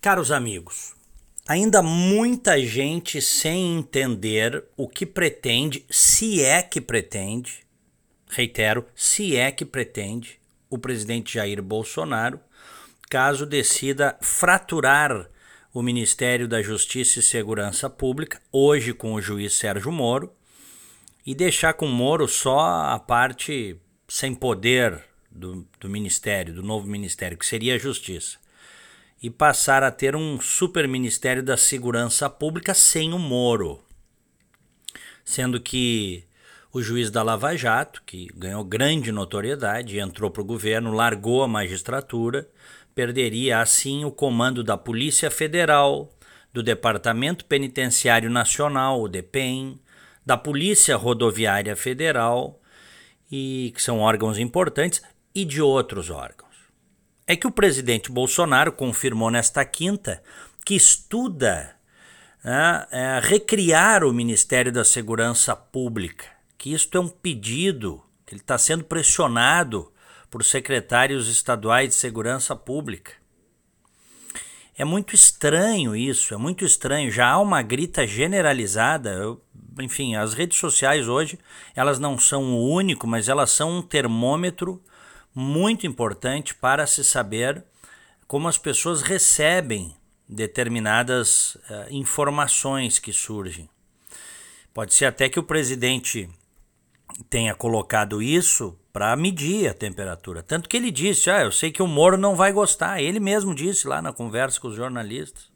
Caros amigos, ainda muita gente sem entender o que pretende, se é que pretende, reitero, se é que pretende o presidente Jair Bolsonaro, caso decida fraturar o Ministério da Justiça e Segurança Pública, hoje com o juiz Sérgio Moro, e deixar com Moro só a parte sem poder do, do Ministério, do novo Ministério, que seria a Justiça, e passar a ter um super Ministério da Segurança Pública sem o Moro. Sendo que o juiz da Lava Jato, que ganhou grande notoriedade, entrou para o governo, largou a magistratura, perderia assim o comando da Polícia Federal, do Departamento Penitenciário Nacional, o DEPEN, da Polícia Rodoviária Federal, e que são órgãos importantes, e de outros órgãos. É que o presidente Bolsonaro confirmou nesta quinta que estuda né, é, recriar o Ministério da Segurança Pública, que isto é um pedido, que ele está sendo pressionado por secretários estaduais de segurança pública. É muito estranho isso, é muito estranho. Já há uma grita generalizada. Eu, enfim, as redes sociais hoje, elas não são o único, mas elas são um termômetro muito importante para se saber como as pessoas recebem determinadas uh, informações que surgem. Pode ser até que o presidente tenha colocado isso para medir a temperatura. Tanto que ele disse: Ah, eu sei que o Moro não vai gostar. Ele mesmo disse lá na conversa com os jornalistas.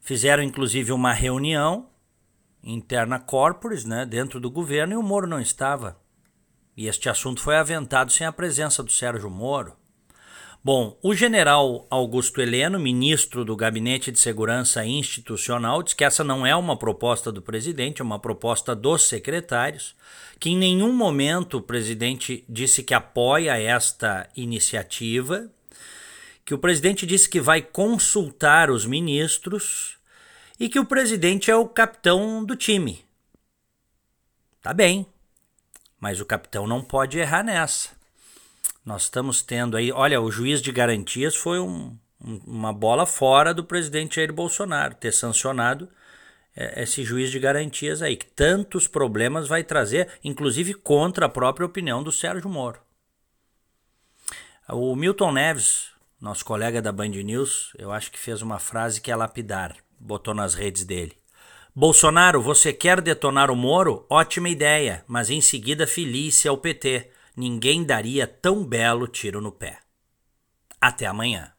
Fizeram inclusive uma reunião interna corporis, né, dentro do governo, e o Moro não estava. E este assunto foi aventado sem a presença do Sérgio Moro. Bom, o general Augusto Heleno, ministro do Gabinete de Segurança Institucional, diz que essa não é uma proposta do presidente, é uma proposta dos secretários, que em nenhum momento o presidente disse que apoia esta iniciativa, que o presidente disse que vai consultar os ministros e que o presidente é o capitão do time. Tá bem, mas o capitão não pode errar nessa. Nós estamos tendo aí, olha, o juiz de garantias foi um, um, uma bola fora do presidente Jair Bolsonaro ter sancionado é, esse juiz de garantias aí, que tantos problemas vai trazer, inclusive contra a própria opinião do Sérgio Moro. O Milton Neves, nosso colega da Band News, eu acho que fez uma frase que é lapidar, botou nas redes dele. Bolsonaro, você quer detonar o Moro? Ótima ideia, mas em seguida filie-se ao PT ninguém daria tão belo tiro no pé. Até amanhã.